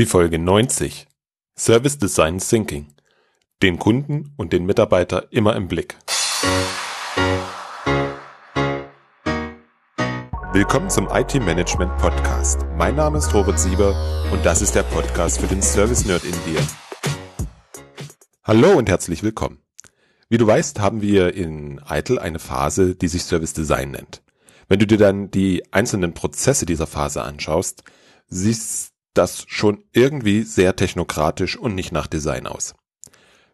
Die Folge 90 Service Design Thinking. Den Kunden und den Mitarbeiter immer im Blick. Willkommen zum IT Management Podcast. Mein Name ist Robert Sieber und das ist der Podcast für den Service Nerd in dir. Hallo und herzlich willkommen. Wie du weißt, haben wir in ITIL eine Phase, die sich Service Design nennt. Wenn du dir dann die einzelnen Prozesse dieser Phase anschaust, siehst das schon irgendwie sehr technokratisch und nicht nach Design aus.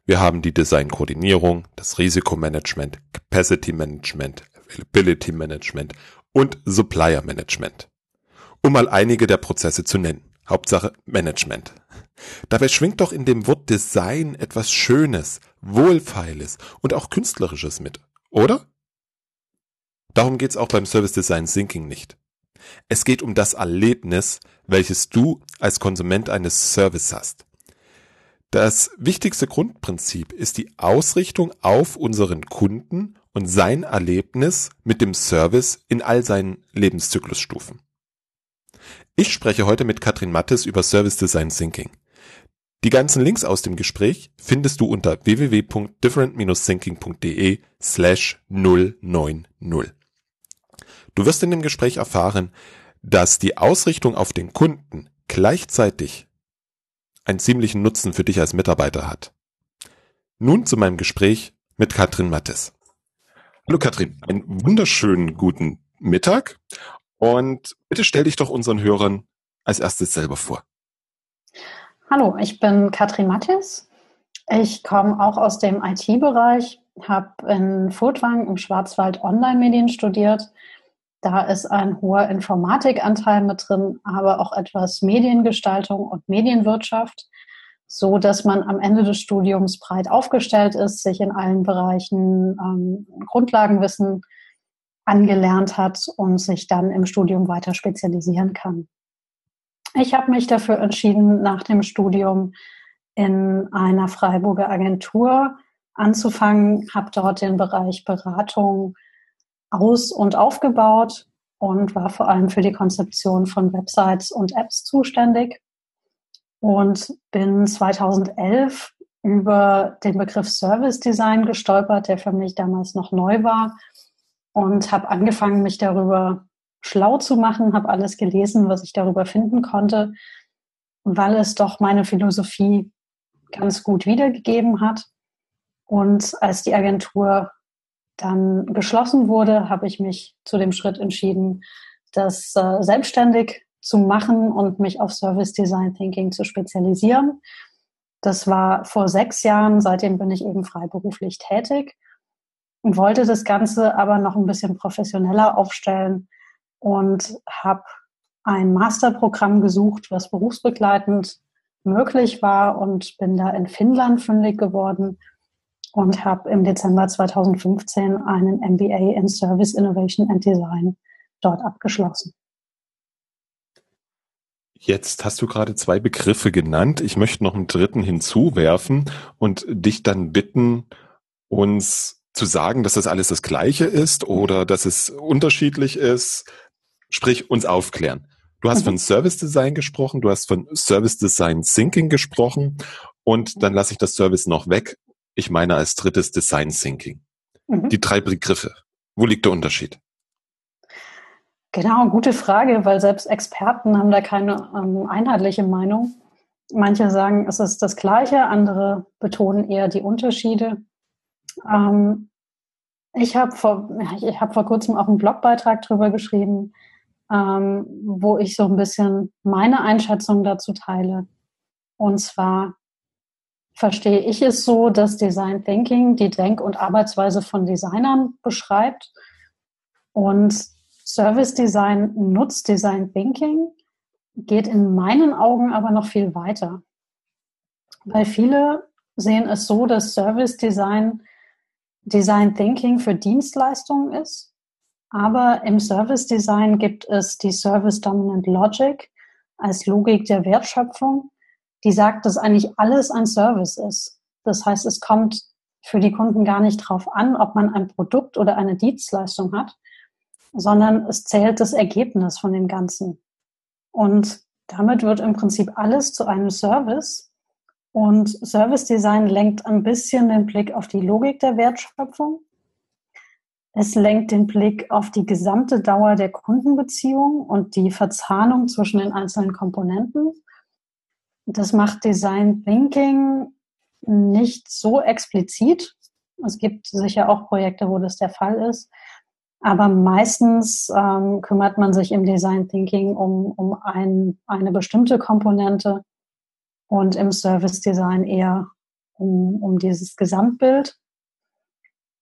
Wir haben die Designkoordinierung, das Risikomanagement, Capacity Management, Availability Management und Supplier Management. Um mal einige der Prozesse zu nennen. Hauptsache Management. Dabei schwingt doch in dem Wort Design etwas Schönes, Wohlfeiles und auch Künstlerisches mit, oder? Darum geht's auch beim Service Design Thinking nicht. Es geht um das Erlebnis, welches du als Konsument eines Service hast. Das wichtigste Grundprinzip ist die Ausrichtung auf unseren Kunden und sein Erlebnis mit dem Service in all seinen Lebenszyklusstufen. Ich spreche heute mit Katrin Mattes über Service Design Thinking. Die ganzen Links aus dem Gespräch findest du unter www.different-thinking.de slash 090. Du wirst in dem Gespräch erfahren, dass die Ausrichtung auf den Kunden gleichzeitig einen ziemlichen Nutzen für dich als Mitarbeiter hat. Nun zu meinem Gespräch mit Katrin Mattes. Hallo Katrin, einen wunderschönen guten Mittag und bitte stell dich doch unseren Hörern als erstes selber vor. Hallo, ich bin Katrin Mattes. Ich komme auch aus dem IT-Bereich, habe in Furtwang im Schwarzwald Online-Medien studiert da ist ein hoher Informatikanteil mit drin, aber auch etwas Mediengestaltung und Medienwirtschaft, so dass man am Ende des Studiums breit aufgestellt ist, sich in allen Bereichen ähm, Grundlagenwissen angelernt hat und sich dann im Studium weiter spezialisieren kann. Ich habe mich dafür entschieden, nach dem Studium in einer Freiburger Agentur anzufangen, habe dort den Bereich Beratung aus- und aufgebaut und war vor allem für die Konzeption von Websites und Apps zuständig und bin 2011 über den Begriff Service Design gestolpert, der für mich damals noch neu war und habe angefangen, mich darüber schlau zu machen, habe alles gelesen, was ich darüber finden konnte, weil es doch meine Philosophie ganz gut wiedergegeben hat. Und als die Agentur dann geschlossen wurde, habe ich mich zu dem Schritt entschieden, das äh, selbstständig zu machen und mich auf Service Design Thinking zu spezialisieren. Das war vor sechs Jahren, seitdem bin ich eben freiberuflich tätig und wollte das Ganze aber noch ein bisschen professioneller aufstellen und habe ein Masterprogramm gesucht, was berufsbegleitend möglich war und bin da in Finnland fündig geworden und habe im Dezember 2015 einen MBA in Service Innovation and Design dort abgeschlossen. Jetzt hast du gerade zwei Begriffe genannt. Ich möchte noch einen dritten hinzuwerfen und dich dann bitten, uns zu sagen, dass das alles das Gleiche ist oder dass es unterschiedlich ist. Sprich, uns aufklären. Du hast mhm. von Service Design gesprochen, du hast von Service Design Thinking gesprochen und dann lasse ich das Service noch weg ich meine als drittes Design Thinking. Mhm. Die drei Begriffe. Wo liegt der Unterschied? Genau, gute Frage, weil selbst Experten haben da keine ähm, einheitliche Meinung. Manche sagen, es ist das Gleiche, andere betonen eher die Unterschiede. Ähm, ich habe vor, ich hab vor kurzem auch einen Blogbeitrag drüber geschrieben, ähm, wo ich so ein bisschen meine Einschätzung dazu teile. Und zwar verstehe ich es so, dass Design Thinking die Denk- und Arbeitsweise von Designern beschreibt und Service Design nutzt Design Thinking, geht in meinen Augen aber noch viel weiter. Weil viele sehen es so, dass Service Design Design Thinking für Dienstleistungen ist. Aber im Service Design gibt es die Service Dominant Logic als Logik der Wertschöpfung, die sagt, dass eigentlich alles ein Service ist. Das heißt, es kommt für die Kunden gar nicht drauf an, ob man ein Produkt oder eine Dienstleistung hat, sondern es zählt das Ergebnis von dem Ganzen. Und Damit wird im Prinzip alles zu einem Service. Und Service Design lenkt ein bisschen den Blick auf die Logik der Wertschöpfung. Es lenkt den Blick auf die gesamte Dauer der Kundenbeziehung und die Verzahnung zwischen den einzelnen Komponenten. Das macht Design Thinking nicht so explizit. Es gibt sicher auch Projekte, wo das der Fall ist. Aber meistens ähm, kümmert man sich im Design Thinking um, um ein, eine bestimmte Komponente und im Service Design eher um, um dieses Gesamtbild.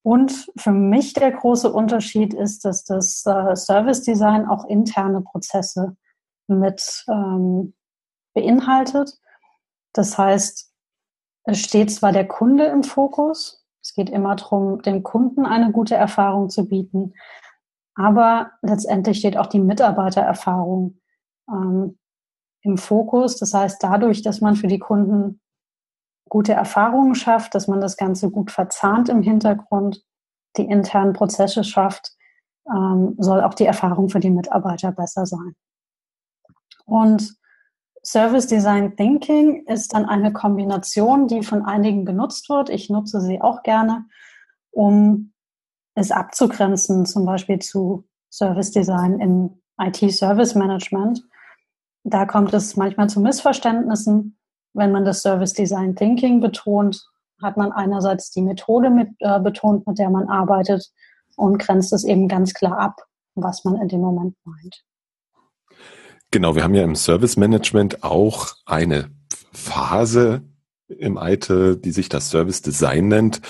Und für mich der große Unterschied ist, dass das äh, Service Design auch interne Prozesse mit ähm, beinhaltet. Das heißt, es steht zwar der Kunde im Fokus, es geht immer darum, dem Kunden eine gute Erfahrung zu bieten. Aber letztendlich steht auch die Mitarbeitererfahrung ähm, im Fokus. Das heißt, dadurch, dass man für die Kunden gute Erfahrungen schafft, dass man das Ganze gut verzahnt im Hintergrund, die internen Prozesse schafft, ähm, soll auch die Erfahrung für die Mitarbeiter besser sein. Und Service Design Thinking ist dann eine Kombination, die von einigen genutzt wird. Ich nutze sie auch gerne, um es abzugrenzen, zum Beispiel zu Service Design im IT-Service Management. Da kommt es manchmal zu Missverständnissen. Wenn man das Service Design Thinking betont, hat man einerseits die Methode mit, äh, betont, mit der man arbeitet und grenzt es eben ganz klar ab, was man in dem Moment meint. Genau, wir haben ja im Service Management auch eine Phase im ITE, die sich das Service Design nennt,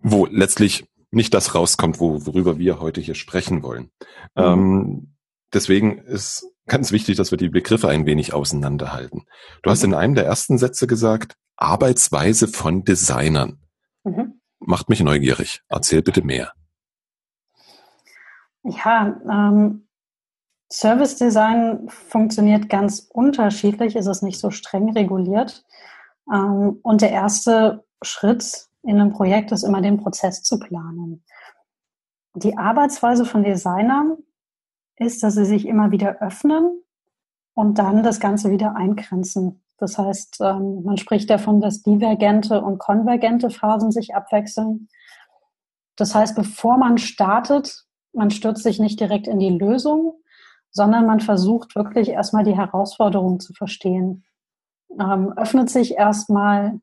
wo letztlich nicht das rauskommt, wo, worüber wir heute hier sprechen wollen. Mhm. Ähm, deswegen ist ganz wichtig, dass wir die Begriffe ein wenig auseinanderhalten. Du mhm. hast in einem der ersten Sätze gesagt, Arbeitsweise von Designern. Mhm. Macht mich neugierig. Erzähl bitte mehr. Ja, ähm, Service Design funktioniert ganz unterschiedlich, ist es nicht so streng reguliert. Ähm, und der erste Schritt in einem Projekt ist immer den Prozess zu planen. Die Arbeitsweise von Designern ist, dass sie sich immer wieder öffnen und dann das Ganze wieder eingrenzen. Das heißt, ähm, man spricht davon, dass divergente und konvergente Phasen sich abwechseln. Das heißt, bevor man startet, man stürzt sich nicht direkt in die Lösung, sondern man versucht wirklich erstmal die Herausforderung zu verstehen. Ähm, öffnet sich erstmal,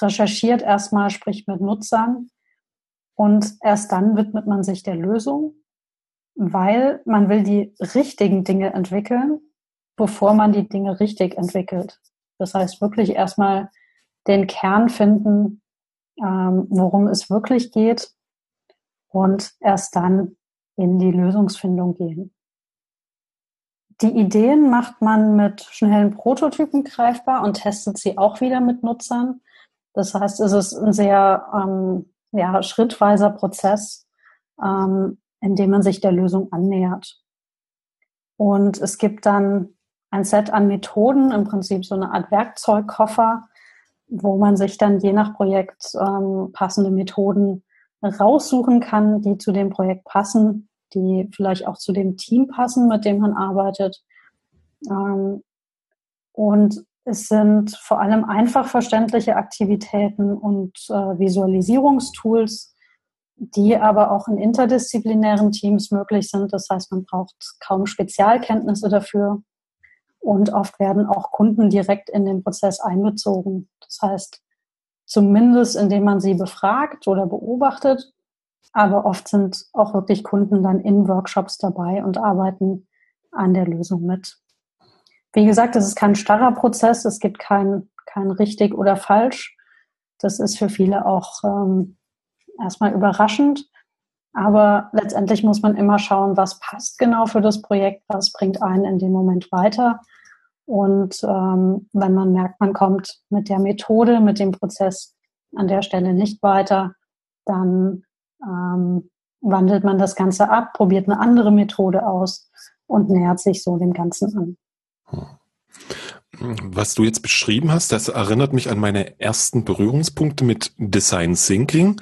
recherchiert erstmal, spricht mit Nutzern und erst dann widmet man sich der Lösung, weil man will die richtigen Dinge entwickeln, bevor man die Dinge richtig entwickelt. Das heißt wirklich erstmal den Kern finden, ähm, worum es wirklich geht und erst dann in die Lösungsfindung gehen. Die Ideen macht man mit schnellen Prototypen greifbar und testet sie auch wieder mit Nutzern. Das heißt, es ist ein sehr ähm, ja, schrittweiser Prozess, ähm, in dem man sich der Lösung annähert. Und es gibt dann ein Set an Methoden, im Prinzip so eine Art Werkzeugkoffer, wo man sich dann je nach Projekt ähm, passende Methoden raussuchen kann, die zu dem Projekt passen die vielleicht auch zu dem Team passen, mit dem man arbeitet. Ähm, und es sind vor allem einfach verständliche Aktivitäten und äh, Visualisierungstools, die aber auch in interdisziplinären Teams möglich sind. Das heißt, man braucht kaum Spezialkenntnisse dafür. Und oft werden auch Kunden direkt in den Prozess einbezogen. Das heißt, zumindest indem man sie befragt oder beobachtet aber oft sind auch wirklich Kunden dann in Workshops dabei und arbeiten an der Lösung mit. Wie gesagt, es ist kein starrer Prozess, es gibt kein, kein richtig oder falsch. Das ist für viele auch ähm, erstmal überraschend. Aber letztendlich muss man immer schauen, was passt genau für das Projekt, was bringt einen in dem Moment weiter. Und ähm, wenn man merkt, man kommt mit der Methode, mit dem Prozess an der Stelle nicht weiter, dann ähm, wandelt man das Ganze ab, probiert eine andere Methode aus und nähert sich so dem Ganzen an. Was du jetzt beschrieben hast, das erinnert mich an meine ersten Berührungspunkte mit Design Thinking,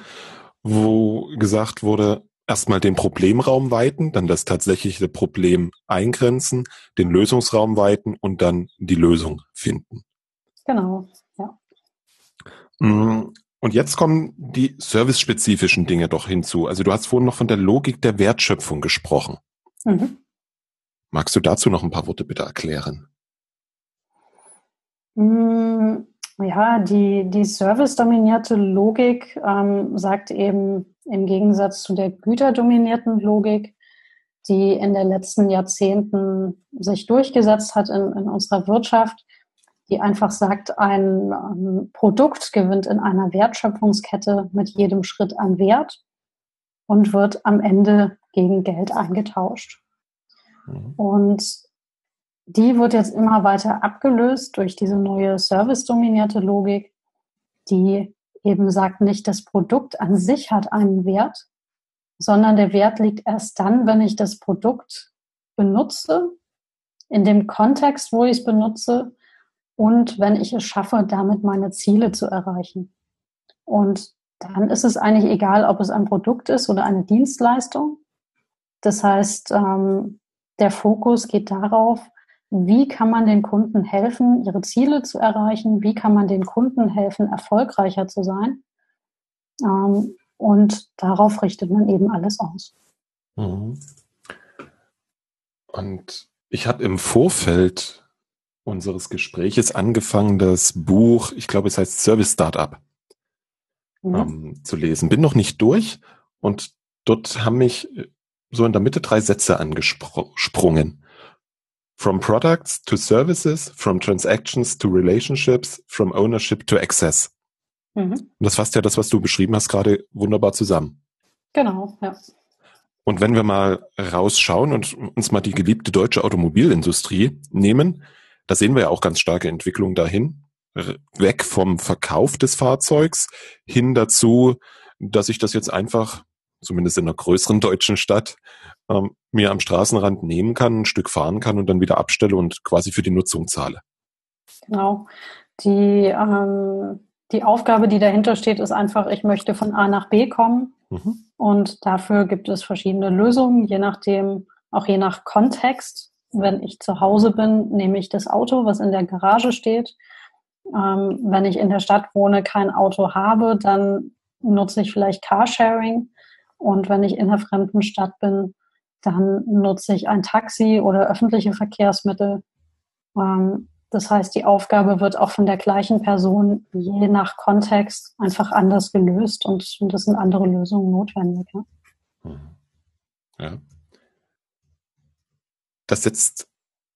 wo gesagt wurde, erstmal den Problemraum weiten, dann das tatsächliche Problem eingrenzen, den Lösungsraum weiten und dann die Lösung finden. Genau, ja. Und jetzt kommen die servicespezifischen Dinge doch hinzu. Also du hast vorhin noch von der Logik der Wertschöpfung gesprochen. Mhm. Magst du dazu noch ein paar Worte bitte erklären? Mm, ja, die, die servicedominierte Logik ähm, sagt eben im Gegensatz zu der güterdominierten Logik, die in den letzten Jahrzehnten sich durchgesetzt hat in, in unserer Wirtschaft, die einfach sagt, ein ähm, Produkt gewinnt in einer Wertschöpfungskette mit jedem Schritt an Wert und wird am Ende gegen Geld eingetauscht. Mhm. Und die wird jetzt immer weiter abgelöst durch diese neue service-dominierte Logik, die eben sagt, nicht das Produkt an sich hat einen Wert, sondern der Wert liegt erst dann, wenn ich das Produkt benutze, in dem Kontext, wo ich es benutze und wenn ich es schaffe, damit meine Ziele zu erreichen. Und dann ist es eigentlich egal, ob es ein Produkt ist oder eine Dienstleistung. Das heißt, ähm, der Fokus geht darauf, wie kann man den Kunden helfen, ihre Ziele zu erreichen, wie kann man den Kunden helfen, erfolgreicher zu sein. Ähm, und darauf richtet man eben alles aus. Mhm. Und ich habe im Vorfeld unseres Gespräches angefangen, das Buch, ich glaube, es heißt Service Startup, mhm. ähm, zu lesen. Bin noch nicht durch und dort haben mich äh, so in der Mitte drei Sätze angesprungen. From products to services, from transactions to relationships, from ownership to access. Mhm. Und das fasst ja das, was du beschrieben hast, gerade wunderbar zusammen. Genau, ja. Und wenn wir mal rausschauen und uns mal die geliebte deutsche Automobilindustrie nehmen, da sehen wir ja auch ganz starke Entwicklung dahin. Weg vom Verkauf des Fahrzeugs hin dazu, dass ich das jetzt einfach, zumindest in einer größeren deutschen Stadt, ähm, mir am Straßenrand nehmen kann, ein Stück fahren kann und dann wieder abstelle und quasi für die Nutzung zahle. Genau. Die, ähm, die Aufgabe, die dahinter steht, ist einfach, ich möchte von A nach B kommen. Mhm. Und dafür gibt es verschiedene Lösungen, je nachdem, auch je nach Kontext wenn ich zu Hause bin, nehme ich das Auto, was in der Garage steht. Ähm, wenn ich in der Stadt wohne, kein Auto habe, dann nutze ich vielleicht Carsharing. Und wenn ich in einer fremden Stadt bin, dann nutze ich ein Taxi oder öffentliche Verkehrsmittel. Ähm, das heißt, die Aufgabe wird auch von der gleichen Person je nach Kontext einfach anders gelöst und, es sind andere Lösungen notwendig. Ja. Mhm. ja. Das setzt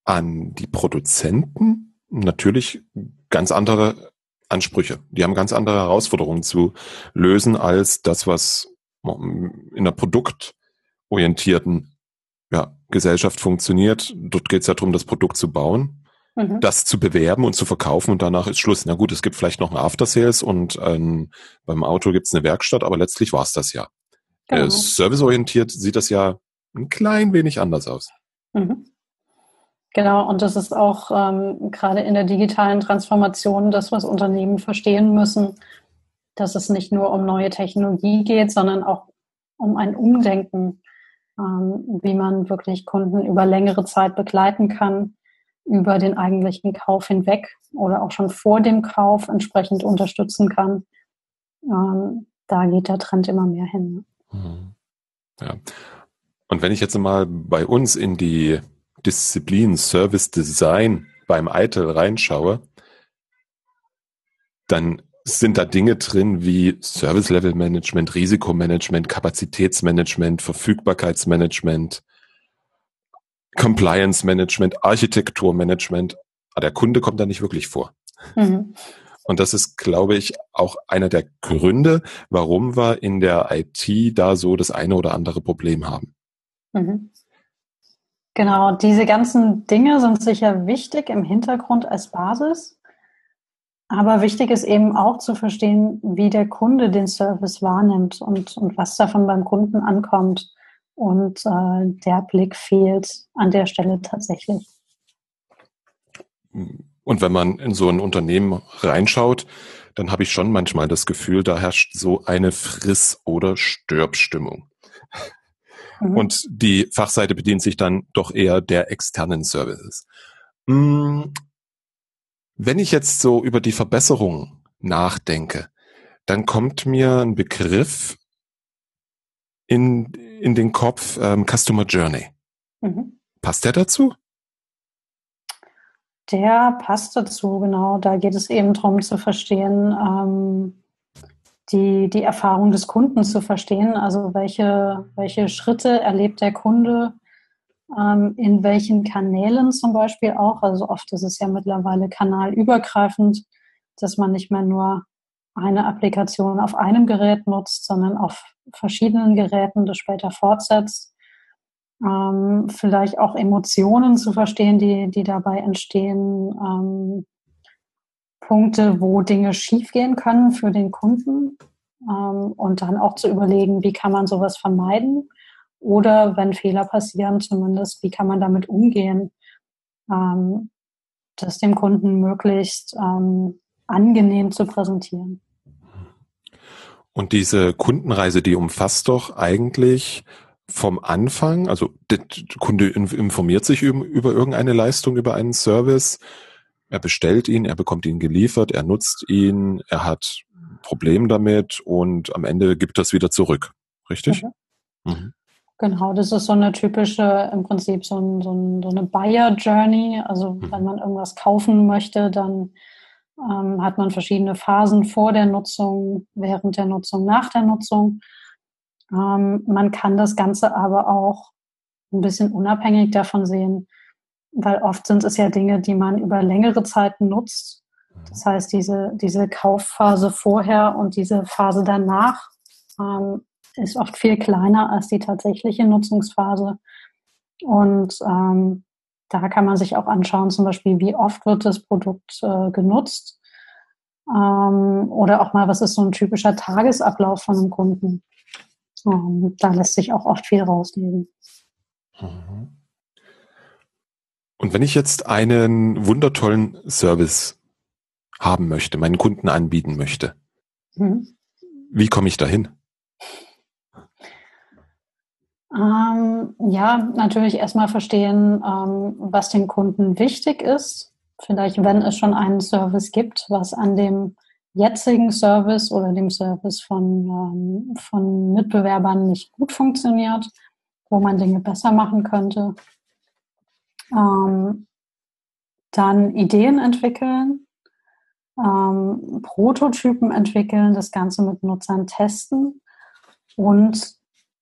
an die Produzenten natürlich ganz andere Ansprüche. Die haben ganz andere Herausforderungen zu lösen als das, was in einer produktorientierten ja, Gesellschaft funktioniert. Dort geht es ja darum, das Produkt zu bauen, mhm. das zu bewerben und zu verkaufen und danach ist Schluss. Na gut, es gibt vielleicht noch ein After Sales und ähm, beim Auto gibt es eine Werkstatt, aber letztlich war es das ja. Genau. Äh, serviceorientiert sieht das ja ein klein wenig anders aus. Mhm. Genau, und das ist auch ähm, gerade in der digitalen Transformation das, was Unternehmen verstehen müssen, dass es nicht nur um neue Technologie geht, sondern auch um ein Umdenken, ähm, wie man wirklich Kunden über längere Zeit begleiten kann, über den eigentlichen Kauf hinweg oder auch schon vor dem Kauf entsprechend unterstützen kann. Ähm, da geht der Trend immer mehr hin. Mhm. Ja. Und wenn ich jetzt mal bei uns in die Disziplin Service Design beim ITIL reinschaue, dann sind da Dinge drin wie Service Level Management, Risikomanagement, Kapazitätsmanagement, Verfügbarkeitsmanagement, Compliance Management, Architekturmanagement. Aber der Kunde kommt da nicht wirklich vor. Mhm. Und das ist, glaube ich, auch einer der Gründe, warum wir in der IT da so das eine oder andere Problem haben. Mhm. Genau, diese ganzen Dinge sind sicher wichtig im Hintergrund als Basis. Aber wichtig ist eben auch zu verstehen, wie der Kunde den Service wahrnimmt und, und was davon beim Kunden ankommt. Und äh, der Blick fehlt an der Stelle tatsächlich. Und wenn man in so ein Unternehmen reinschaut, dann habe ich schon manchmal das Gefühl, da herrscht so eine Friss- oder Stirbstimmung. Mhm. Und die Fachseite bedient sich dann doch eher der externen Services. Hm, wenn ich jetzt so über die Verbesserung nachdenke, dann kommt mir ein Begriff in, in den Kopf ähm, Customer Journey. Mhm. Passt der dazu? Der passt dazu, genau. Da geht es eben darum zu verstehen, ähm, die, die Erfahrung des Kunden zu verstehen. Also welche, welche Schritte erlebt der Kunde, ähm, in welchen Kanälen zum Beispiel auch. Also oft ist es ja mittlerweile kanalübergreifend, dass man nicht mehr nur eine Applikation auf einem Gerät nutzt, sondern auf verschiedenen Geräten das später fortsetzt. Ähm, vielleicht auch Emotionen zu verstehen, die, die dabei entstehen. Ähm, Punkte, wo Dinge schiefgehen können für den Kunden. Ähm, und dann auch zu überlegen, wie kann man sowas vermeiden oder wenn Fehler passieren, zumindest, wie kann man damit umgehen, ähm, das dem Kunden möglichst ähm, angenehm zu präsentieren. Und diese Kundenreise, die umfasst doch eigentlich vom Anfang, also der Kunde informiert sich über, irgendeine Leistung, über einen Service, er bestellt ihn, er bekommt ihn geliefert, er nutzt ihn, er hat Problem damit und am Ende gibt das wieder zurück. Richtig? Mhm. Mhm. Genau, das ist so eine typische, im Prinzip so, ein, so, ein, so eine Buyer-Journey. Also mhm. wenn man irgendwas kaufen möchte, dann ähm, hat man verschiedene Phasen vor der Nutzung, während der Nutzung, nach der Nutzung. Ähm, man kann das Ganze aber auch ein bisschen unabhängig davon sehen, weil oft sind es ja Dinge, die man über längere Zeiten nutzt. Das heißt, diese, diese Kaufphase vorher und diese Phase danach ähm, ist oft viel kleiner als die tatsächliche Nutzungsphase. Und ähm, da kann man sich auch anschauen, zum Beispiel, wie oft wird das Produkt äh, genutzt. Ähm, oder auch mal, was ist so ein typischer Tagesablauf von einem Kunden. Ähm, da lässt sich auch oft viel rauslesen. Mhm. Und wenn ich jetzt einen wundertollen Service haben möchte, meinen Kunden anbieten möchte, mhm. wie komme ich dahin? Ähm, ja, natürlich erstmal verstehen, ähm, was dem Kunden wichtig ist. Vielleicht, wenn es schon einen Service gibt, was an dem jetzigen Service oder dem Service von, ähm, von Mitbewerbern nicht gut funktioniert, wo man Dinge besser machen könnte. Ähm, dann Ideen entwickeln, ähm, Prototypen entwickeln, das Ganze mit Nutzern testen und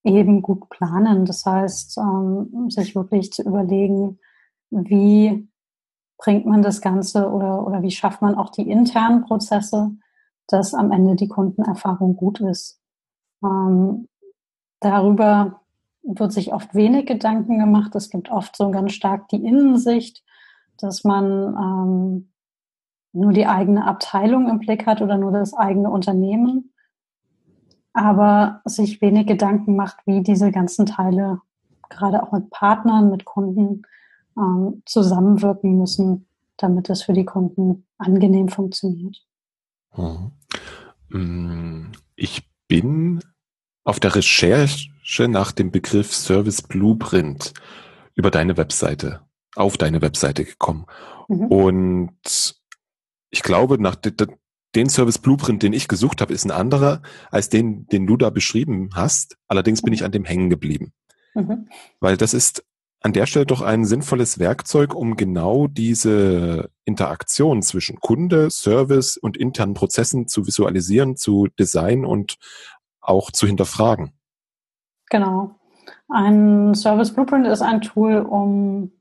eben gut planen. Das heißt, ähm, sich wirklich zu überlegen, wie bringt man das Ganze oder, oder wie schafft man auch die internen Prozesse, dass am Ende die Kundenerfahrung gut ist. Ähm, darüber wird sich oft wenig Gedanken gemacht. Es gibt oft so ganz stark die Innensicht, dass man ähm, nur die eigene Abteilung im Blick hat oder nur das eigene Unternehmen aber sich wenig Gedanken macht, wie diese ganzen Teile gerade auch mit Partnern, mit Kunden ähm, zusammenwirken müssen, damit es für die Kunden angenehm funktioniert. Mhm. Mm, ich bin auf der Recherche nach dem Begriff Service Blueprint über deine Webseite, auf deine Webseite gekommen. Mhm. Und ich glaube, nach den Service Blueprint, den ich gesucht habe, ist ein anderer als den, den du da beschrieben hast. Allerdings bin ich an dem hängen geblieben. Mhm. Weil das ist an der Stelle doch ein sinnvolles Werkzeug, um genau diese Interaktion zwischen Kunde, Service und internen Prozessen zu visualisieren, zu designen und auch zu hinterfragen. Genau. Ein Service Blueprint ist ein Tool, um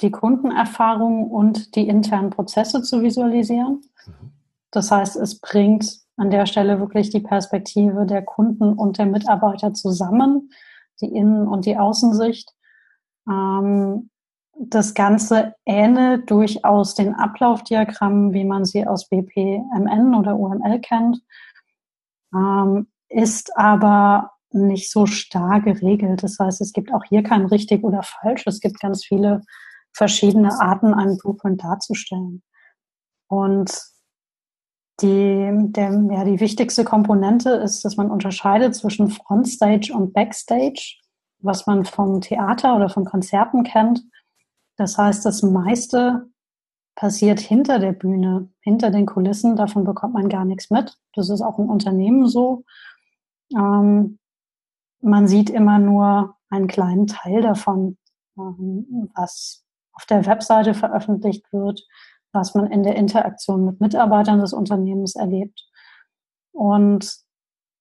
die Kundenerfahrung und die internen Prozesse zu visualisieren. Mhm. Das heißt, es bringt an der Stelle wirklich die Perspektive der Kunden und der Mitarbeiter zusammen, die Innen- und die Außensicht. Ähm, das Ganze ähnelt durchaus den Ablaufdiagrammen, wie man sie aus BPMN oder UML kennt, ähm, ist aber nicht so starr geregelt. Das heißt, es gibt auch hier kein richtig oder falsch. Es gibt ganz viele verschiedene Arten, einen Blueprint darzustellen. Und die, der, ja, die wichtigste Komponente ist, dass man unterscheidet zwischen Frontstage und Backstage. was man vom Theater oder von Konzerten kennt. Das heißt, das meiste passiert hinter der Bühne, hinter den Kulissen. Davon bekommt man gar nichts mit. Das ist auch im Unternehmen so. Ähm, man sieht immer nur einen kleinen Teil davon, ähm, was auf der Webseite veröffentlicht wird, was man in der Interaktion mit Mitarbeitern des Unternehmens erlebt. Und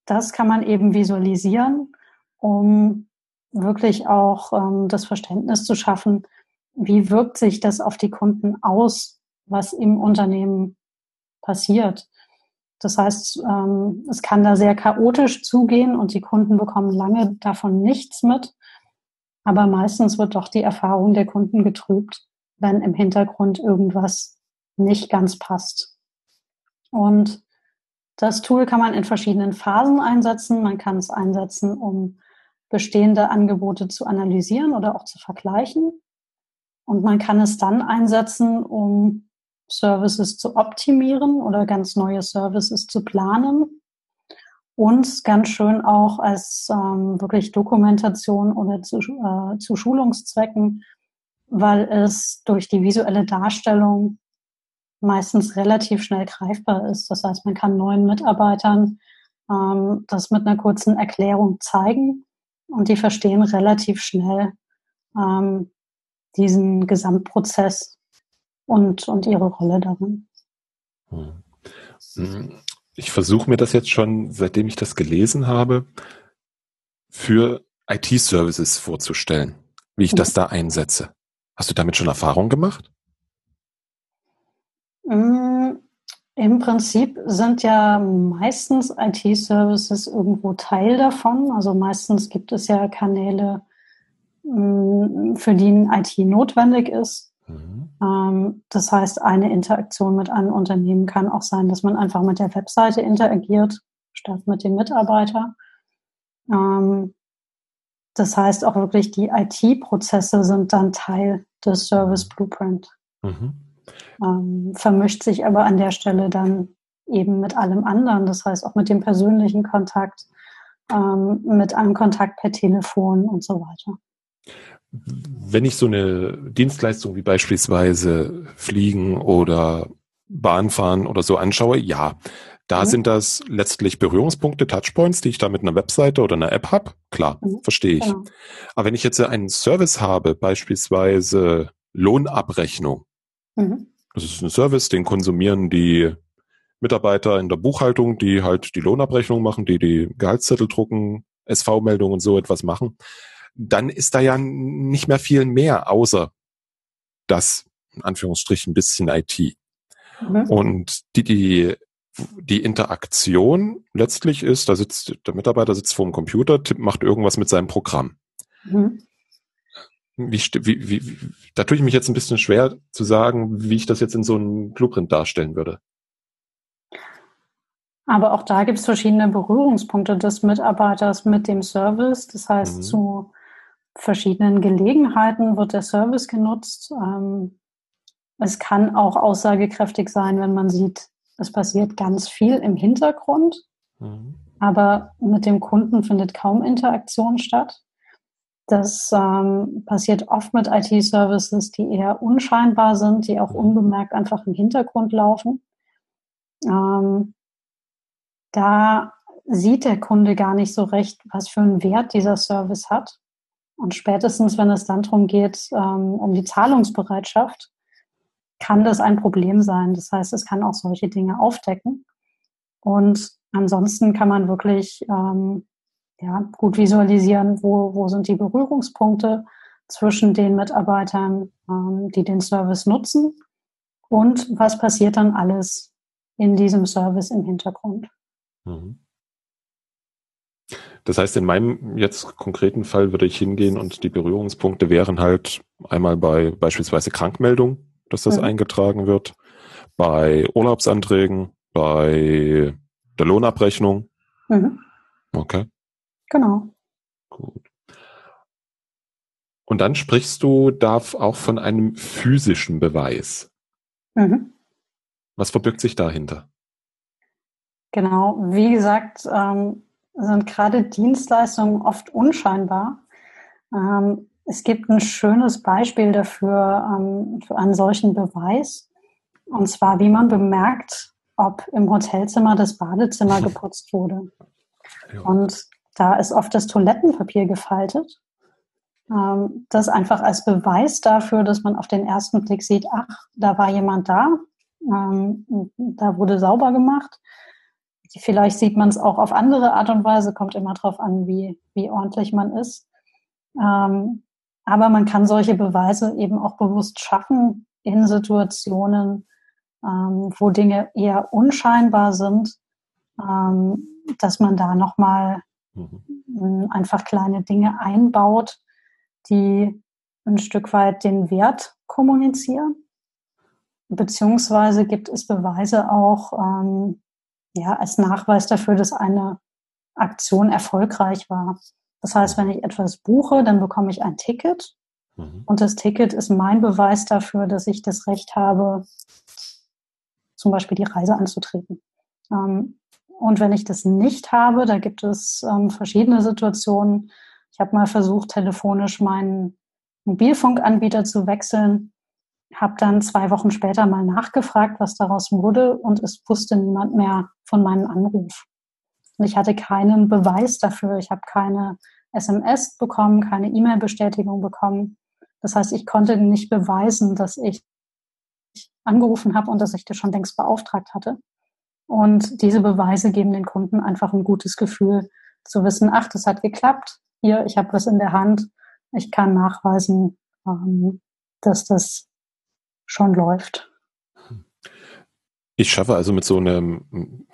das kann man eben visualisieren, um wirklich auch ähm, das Verständnis zu schaffen, wie wirkt sich das auf die Kunden aus, was im Unternehmen passiert. Das heißt, ähm, es kann da sehr chaotisch zugehen und die Kunden bekommen lange davon nichts mit. Aber meistens wird doch die Erfahrung der Kunden getrübt, wenn im Hintergrund irgendwas nicht ganz passt. Und das Tool kann man in verschiedenen Phasen einsetzen. Man kann es einsetzen, um bestehende Angebote zu analysieren oder auch zu vergleichen. Und man kann es dann einsetzen, um Services zu optimieren oder ganz neue Services zu planen. Und ganz schön auch als ähm, wirklich Dokumentation oder zu, äh, zu Schulungszwecken, weil es durch die visuelle Darstellung meistens relativ schnell greifbar ist. Das heißt, man kann neuen Mitarbeitern ähm, das mit einer kurzen Erklärung zeigen und die verstehen relativ schnell ähm, diesen Gesamtprozess und, und ihre Rolle darin. Hm. Ich versuche mir das jetzt schon, seitdem ich das gelesen habe, für IT-Services vorzustellen, wie ich mhm. das da einsetze. Hast du damit schon Erfahrung gemacht? Mm, Im Prinzip sind ja meistens IT-Services irgendwo Teil davon. Also meistens gibt es ja Kanäle, für die ein IT notwendig ist. Mhm. Ähm, das heißt, eine Interaktion mit einem Unternehmen kann auch sein, dass man einfach mit der Webseite interagiert, statt mit dem Mitarbeiter. Ähm, das heißt auch wirklich, die IT-Prozesse sind dann Teil des Service Blueprint. Mhm ähm, vermischt sich aber an der Stelle dann eben mit allem anderen. Das heißt auch mit dem persönlichen Kontakt, mit einem Kontakt per Telefon und so weiter. Wenn ich so eine Dienstleistung wie beispielsweise Fliegen oder Bahnfahren oder so anschaue, ja, da mhm. sind das letztlich Berührungspunkte, Touchpoints, die ich da mit einer Webseite oder einer App habe. Klar, mhm. verstehe ich. Genau. Aber wenn ich jetzt einen Service habe, beispielsweise Lohnabrechnung, mhm. Das ist ein Service, den konsumieren die Mitarbeiter in der Buchhaltung, die halt die Lohnabrechnung machen, die die Gehaltszettel drucken, SV-Meldungen und so etwas machen. Dann ist da ja nicht mehr viel mehr, außer das, in Anführungsstrichen, ein bisschen IT. Mhm. Und die, die, die Interaktion letztlich ist, da sitzt, der Mitarbeiter sitzt vor dem Computer, macht irgendwas mit seinem Programm. Mhm wie, wie, wie, da tue ich mich jetzt ein bisschen schwer zu sagen, wie ich das jetzt in so einem Blueprint darstellen würde. Aber auch da gibt es verschiedene Berührungspunkte des Mitarbeiters mit dem Service. Das heißt, mhm. zu verschiedenen Gelegenheiten wird der Service genutzt. Ähm, es kann auch aussagekräftig sein, wenn man sieht, es passiert ganz viel im Hintergrund, mhm. aber mit dem Kunden findet kaum Interaktion statt. Das ähm, passiert oft mit IT-Services, die eher unscheinbar sind, die auch mhm. unbemerkt einfach im Hintergrund laufen. Ähm, da sieht der Kunde gar nicht so recht, was für einen Wert dieser Service hat. Und spätestens, wenn es dann darum geht, ähm, um die Zahlungsbereitschaft, kann das ein Problem sein. Das heißt, es kann auch solche Dinge aufdecken. Und ansonsten kann man wirklich ähm, ja, gut visualisieren, wo, wo sind die Berührungspunkte zwischen den Mitarbeitern, ähm, die den Service nutzen und was passiert dann alles in diesem Service im Hintergrund. Mhm. Das heißt, in meinem jetzt konkreten Fall würde ich hingehen und die Berührungspunkte wären halt einmal bei beispielsweise Krankmeldung, dass das mhm. eingetragen wird, bei Urlaubsanträgen, bei der Lohnabrechnung. Mhm. Okay. Genau. Gut. Und dann sprichst du da auch von einem physischen Beweis. Mhm. Was verbirgt sich dahinter? Genau, wie gesagt, ähm, sind gerade Dienstleistungen oft unscheinbar. Ähm, es gibt ein schönes Beispiel dafür, ähm, für einen solchen Beweis. Und zwar, wie man bemerkt, ob im Hotelzimmer das Badezimmer geputzt wurde. Ja. Und da ist oft das Toilettenpapier gefaltet. Ähm, das einfach als Beweis dafür, dass man auf den ersten Blick sieht, ach, da war jemand da, ähm, da wurde sauber gemacht. Vielleicht sieht man es auch auf andere Art und Weise, kommt immer darauf an, wie, wie ordentlich man ist. Ähm, aber man kann solche Beweise eben auch bewusst schaffen in Situationen, ähm, wo Dinge eher unscheinbar sind, ähm, dass man da nochmal mhm. einfach kleine Dinge einbaut, die ein Stück weit den Wert kommunizieren. Beziehungsweise gibt es Beweise auch ähm, ja, als Nachweis dafür, dass eine Aktion erfolgreich war. Das heißt, wenn ich etwas buche, dann bekomme ich ein Ticket. Mhm. Und das Ticket ist mein Beweis dafür, dass ich das Recht habe, zum Beispiel die Reise anzutreten. Ähm, und wenn ich das nicht habe, da gibt es ähm, verschiedene Situationen. Ich habe mal versucht, telefonisch meinen Mobilfunkanbieter zu wechseln, habe dann zwei Wochen später mal nachgefragt, was daraus wurde, und es wusste niemand mehr von meinem Anruf. Und ich hatte keinen Beweis dafür. Ich habe keine SMS bekommen, keine E-Mail-Bestätigung bekommen. Das heißt, ich konnte nicht beweisen, dass ich angerufen habe und dass ich das schon längst beauftragt hatte. Und diese Beweise geben den Kunden einfach ein gutes Gefühl zu wissen, ach, das hat geklappt. Hier, ich habe was in der Hand. Ich kann nachweisen, ähm, dass das schon läuft. Ich schaffe also mit so einem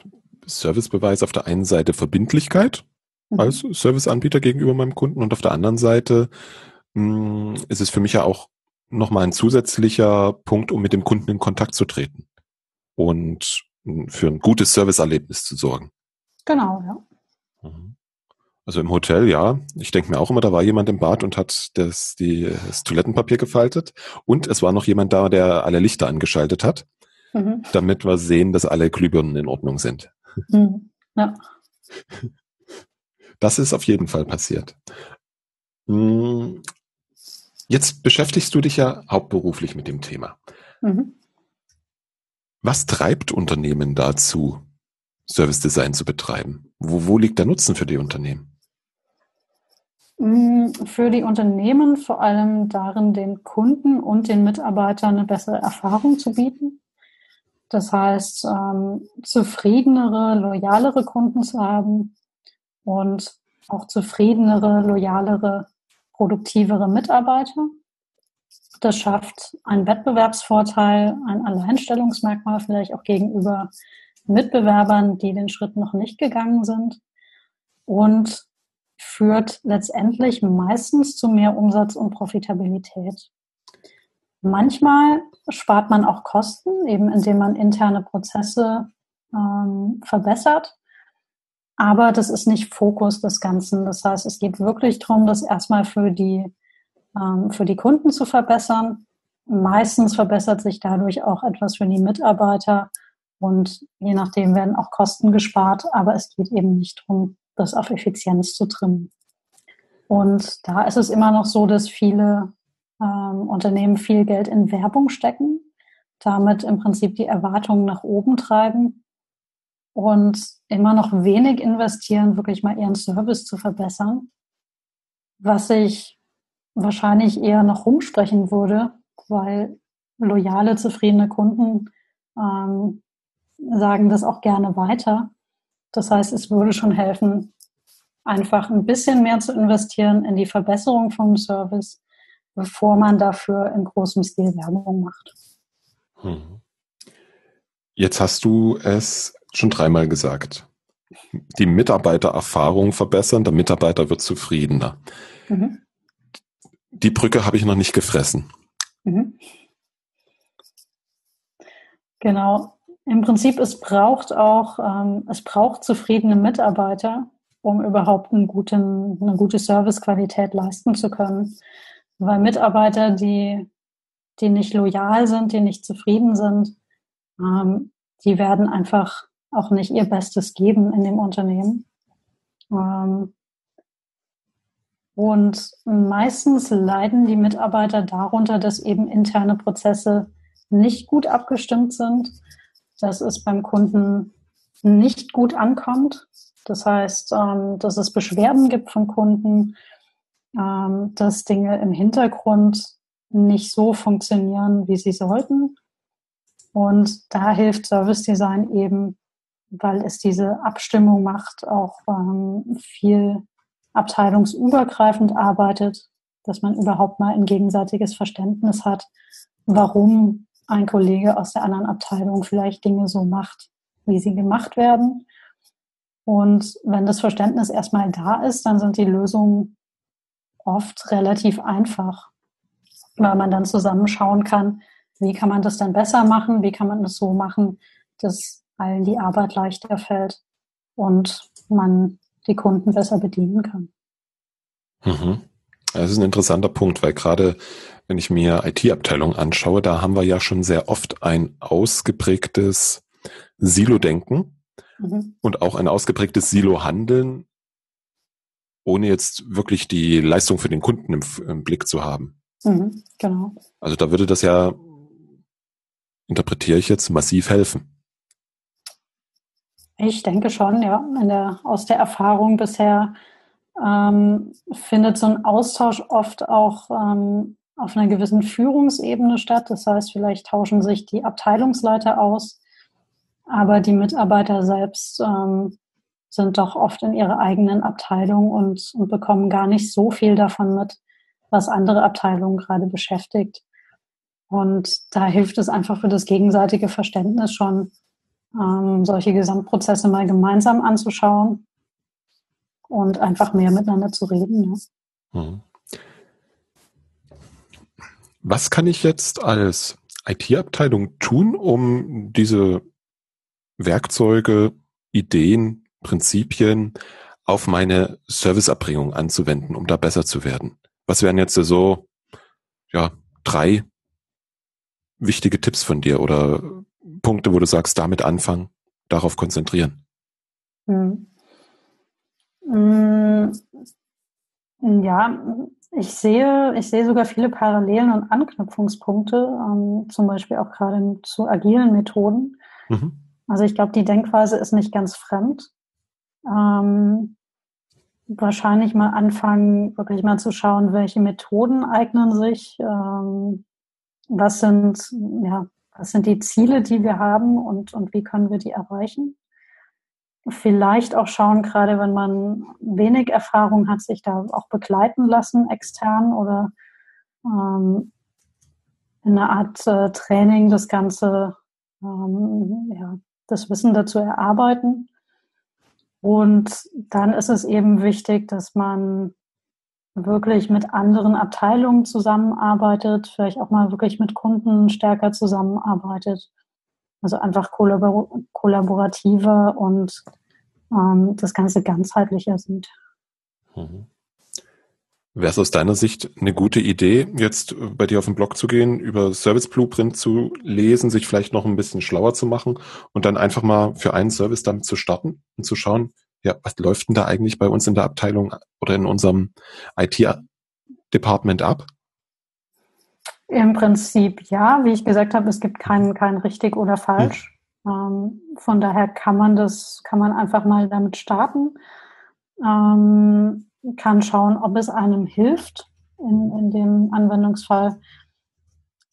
Servicebeweis auf der einen Seite Verbindlichkeit mhm. als Serviceanbieter gegenüber meinem Kunden und auf der anderen Seite mh, hm, ist es für mich ja auch nochmal ein zusätzlicher Punkt, um mit dem Kunden in Kontakt zu treten und für ein gutes Serviceerlebnis zu sorgen. Genau, ja. Mhm. Also im Hotel, ja. Ich denke mir auch immer, da war jemand im Bad und hat das, die, das Toilettenpapier gefaltet. Und es war noch jemand da, der alle Lichter angeschaltet hat, mhm. damit wir sehen, dass alle Glühbirnen in Ordnung sind. Mhm. Ja. Das ist auf jeden Fall passiert. Hm, jetzt beschäftigst du dich ja hauptberuflich mit dem Thema. Mhm. Was treibt Unternehmen dazu, Service Design zu betreiben? Wo, wo liegt der Nutzen für die Unternehmen? Hm, für die Unternehmen vor allem darin, den Kunden und den Mitarbeitern eine bessere Erfahrung zu bieten. Das heißt, ähm, zufriedenere, loyalere Kunden zu haben und auch zufriedenere, loyalere, produktivere Mitarbeiter. Das schafft einen Wettbewerbsvorteil, ein Alleinstellungsmerkmal vielleicht auch gegenüber Mitbewerbern, die den Schritt noch nicht gegangen sind und führt letztendlich meistens zu mehr Umsatz und Profitabilität. Manchmal spart man auch Kosten, eben indem man interne Prozesse ähm, verbessert. Aber das ist nicht Fokus des Ganzen. Das heißt, es geht wirklich darum, das erstmal für die, ähm, für die Kunden zu verbessern. Meistens verbessert sich dadurch auch etwas für die Mitarbeiter und je nachdem werden auch Kosten gespart. Aber es geht eben nicht darum, das auf Effizienz zu trimmen. Und da ist es immer noch so, dass viele ähm, Unternehmen viel Geld in Werbung stecken, damit im Prinzip die Erwartungen nach oben treiben und immer noch wenig investieren, wirklich mal ihren Service zu verbessern, was ich wahrscheinlich eher noch rumsprechen würde, weil loyale, zufriedene Kunden ähm, sagen das auch gerne weiter. Das heißt, es würde schon helfen, einfach ein bisschen mehr zu investieren in die Verbesserung vom Service, bevor man dafür in großem Stil Werbung macht. Hm. Jetzt hast du es schon dreimal gesagt. Die Mitarbeitererfahrung verbessern, der Mitarbeiter wird zufriedener. Mhm. Die Brücke habe ich noch nicht gefressen. Mhm. Genau. Im Prinzip, es braucht auch, ähm, es braucht zufriedene Mitarbeiter, um überhaupt einen guten, eine gute Servicequalität leisten zu können. Weil Mitarbeiter, die, die nicht loyal sind, die nicht zufrieden sind, ähm, die werden einfach auch nicht ihr Bestes geben in dem Unternehmen. Ähm, Und meistens leiden die Mitarbeiter darunter, dass eben interne Prozesse nicht gut abgestimmt sind, dass es beim Kunden nicht gut ankommt. Das heißt, ähm, dass es Beschwerden gibt von Kunden, ähm, dass Dinge im Hintergrund nicht so funktionieren, wie sie sollten. Und da hilft Service Design eben, weil es diese Abstimmung macht, auch ähm, viel abteilungsübergreifend arbeitet, dass man überhaupt mal ein gegenseitiges Verständnis hat, warum ein Kollege aus der anderen Abteilung vielleicht Dinge so macht, wie sie gemacht werden. Und wenn das Verständnis erstmal da ist, dann sind die Lösungen oft relativ einfach, weil man dann zusammenschauen kann, wie kann man das dann besser machen, wie kann man das so machen, dass allen die Arbeit leichter fällt und man die Kunden besser bedienen kann. Mhm. Das ist ein interessanter Punkt, weil gerade wenn ich mir IT-Abteilung anschaue, da haben wir ja schon sehr oft ein ausgeprägtes Silo-Denken mhm. und auch ein ausgeprägtes Silo-Handeln, ohne jetzt wirklich die Leistung für den Kunden im, im Blick zu haben. Mhm, genau. Also da würde das ja, interpretiere ich jetzt, massiv helfen. Ich denke schon, ja. Der, aus der Erfahrung bisher ähm, findet so ein Austausch oft auch ähm, auf einer gewissen Führungsebene statt. Das heißt, vielleicht tauschen sich die Abteilungsleiter aus, aber die Mitarbeiter selbst ähm, sind doch oft in ihrer eigenen Abteilung und, und bekommen gar nicht so viel davon mit, was andere Abteilungen gerade beschäftigt. Und da hilft es einfach für das gegenseitige Verständnis schon, ähm, solche Gesamtprozesse mal gemeinsam anzuschauen und einfach mehr miteinander zu reden. Ja. Mhm. Was kann ich jetzt als IT-Abteilung tun, um diese Werkzeuge, Ideen, Prinzipien auf meine Serviceerbringung anzuwenden, um da besser zu werden? Was wären jetzt so, ja, drei wichtige Tipps von dir oder Punkte, wo du sagst, damit anfangen, darauf konzentrieren? Hm. Hm. Ja, ich sehe, ich sehe sogar viele Parallelen und Anknüpfungspunkte, ähm, zum Beispiel auch gerade zu agilen Methoden. Mhm. Also ich glaube, die Denkweise ist nicht ganz fremd. Ähm, wahrscheinlich mal anfangen, wirklich mal zu schauen, welche Methoden eignen sich, ähm, was sind, ja, was sind die Ziele, die wir haben und, und wie können wir die erreichen? Vielleicht auch schauen, gerade wenn man wenig Erfahrung hat, sich da auch begleiten lassen, extern oder ähm, in einer Art äh, Training das Ganze, ähm, ja, das Wissen dazu erarbeiten. Und dann ist es eben wichtig, dass man wirklich mit anderen Abteilungen zusammenarbeitet, vielleicht auch mal wirklich mit Kunden stärker zusammenarbeitet. Also einfach kollabor kollaborativer und ähm, das Ganze ganzheitlicher sieht. Mhm. Wäre es aus deiner Sicht eine gute Idee, jetzt bei dir auf den Blog zu gehen, über Service Blueprint zu lesen, sich vielleicht noch ein bisschen schlauer zu machen und dann einfach mal für einen Service damit zu starten und zu schauen, ja, was läuft denn da eigentlich bei uns in der Abteilung oder in unserem IT-Department ab? Im Prinzip ja. Wie ich gesagt habe, es gibt kein, kein richtig oder falsch. Hm. Ähm, von daher kann man das, kann man einfach mal damit starten. Ähm, kann schauen, ob es einem hilft in, in dem Anwendungsfall.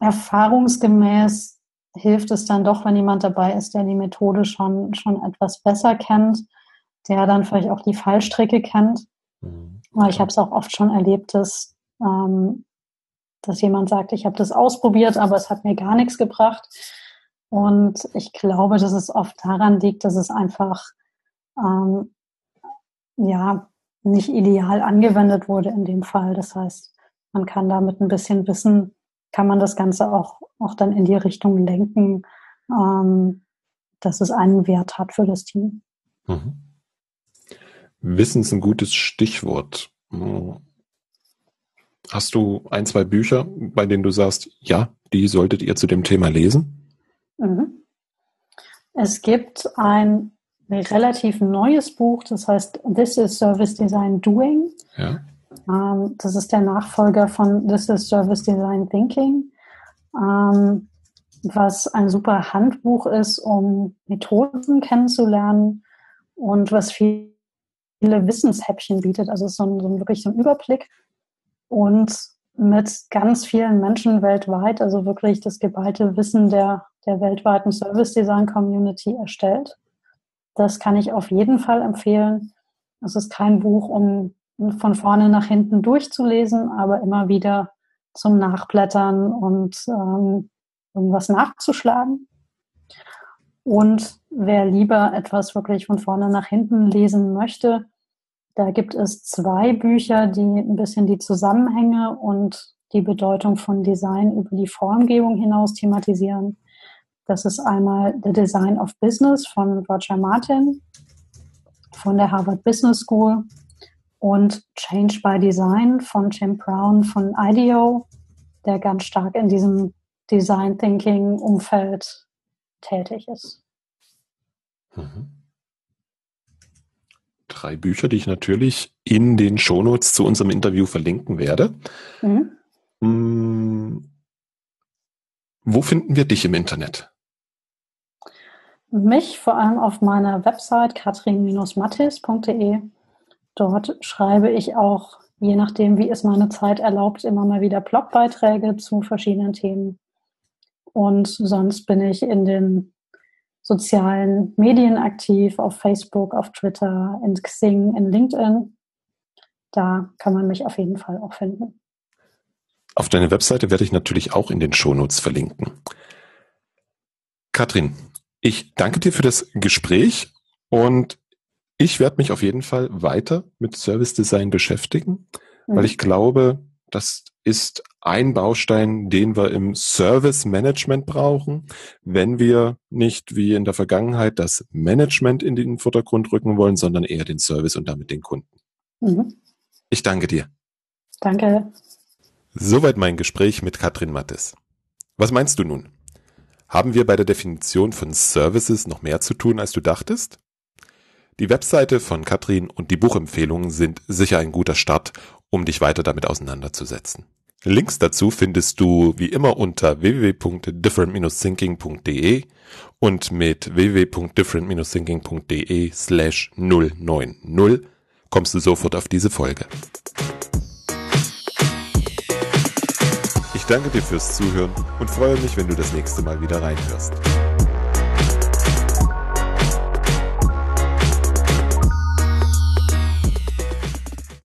Erfahrungsgemäß hilft es dann doch, wenn jemand dabei ist, der die Methode schon, schon etwas besser kennt der dann vielleicht auch die Fallstricke kennt. Mhm. Weil ich habe es auch oft schon erlebt, dass, ähm, dass jemand sagt, ich habe das ausprobiert, aber es hat mir gar nichts gebracht. Und ich glaube, dass es oft daran liegt, dass es einfach ähm, ja nicht ideal angewendet wurde in dem Fall. Das heißt, man kann da mit ein bisschen Wissen, kann man das Ganze auch, auch dann in die Richtung lenken, ähm, dass es einen Wert hat für das Team. Mhm. Wissen ist ein gutes Stichwort. Hast du ein, zwei Bücher, bei denen du sagst, ja, die solltet ihr zu dem Thema lesen? Mhm. Es gibt ein relativ neues Buch, das heißt This is Service Design Doing. Ja. Ähm, das ist der Nachfolger von This is Service Design Thinking, ähm, was ein super Handbuch ist, um Methoden kennenzulernen und was viele Wissenshäppchen bietet. Also so ein, so ein, wirklich so ein Überblick und mit ganz vielen Menschen weltweit, also wirklich das geballte Wissen der, der weltweiten Service Design Community erstellt. Das kann ich auf jeden Fall empfehlen. Es ist kein Buch, um von vorne nach hinten durchzulesen, aber immer wieder zum Nachblättern und ähm, irgendwas nachzuschlagen. Und wer lieber etwas wirklich von vorne nach hinten lesen möchte, da gibt es zwei Bücher, die ein bisschen die Zusammenhänge und die Bedeutung von Design über die Formgebung hinaus thematisieren. Das ist einmal The Design of Business von Roger Martin von der Harvard Business School und Change by Design von Jim Brown von IDEO, der ganz stark in diesem Design Thinking Umfeld tätig ist. Mhm. Drei Bücher, die ich natürlich in den Shownotes zu unserem Interview verlinken werde. Mhm. Hm. Wo finden wir dich im Internet? Mich vor allem auf meiner Website katrin-mattis.de. Dort schreibe ich auch, je nachdem, wie es meine Zeit erlaubt, immer mal wieder Blogbeiträge zu verschiedenen Themen. Und sonst bin ich in den sozialen Medien aktiv, auf Facebook, auf Twitter, in Xing, in LinkedIn. Da kann man mich auf jeden Fall auch finden. Auf deine Webseite werde ich natürlich auch in den Shownotes verlinken. Katrin, ich danke dir für das Gespräch und ich werde mich auf jeden Fall weiter mit Service Design beschäftigen, mhm. weil ich glaube, das ist ein Baustein, den wir im Service Management brauchen, wenn wir nicht wie in der Vergangenheit das Management in den Vordergrund rücken wollen, sondern eher den Service und damit den Kunden. Mhm. Ich danke dir. Danke. Soweit mein Gespräch mit Katrin Mattes. Was meinst du nun? Haben wir bei der Definition von Services noch mehr zu tun, als du dachtest? Die Webseite von Katrin und die Buchempfehlungen sind sicher ein guter Start, um dich weiter damit auseinanderzusetzen. Links dazu findest du wie immer unter www.different-thinking.de und mit www.different-thinking.de slash 090 kommst du sofort auf diese Folge. danke dir fürs Zuhören und freue mich, wenn du das nächste Mal wieder reinhörst.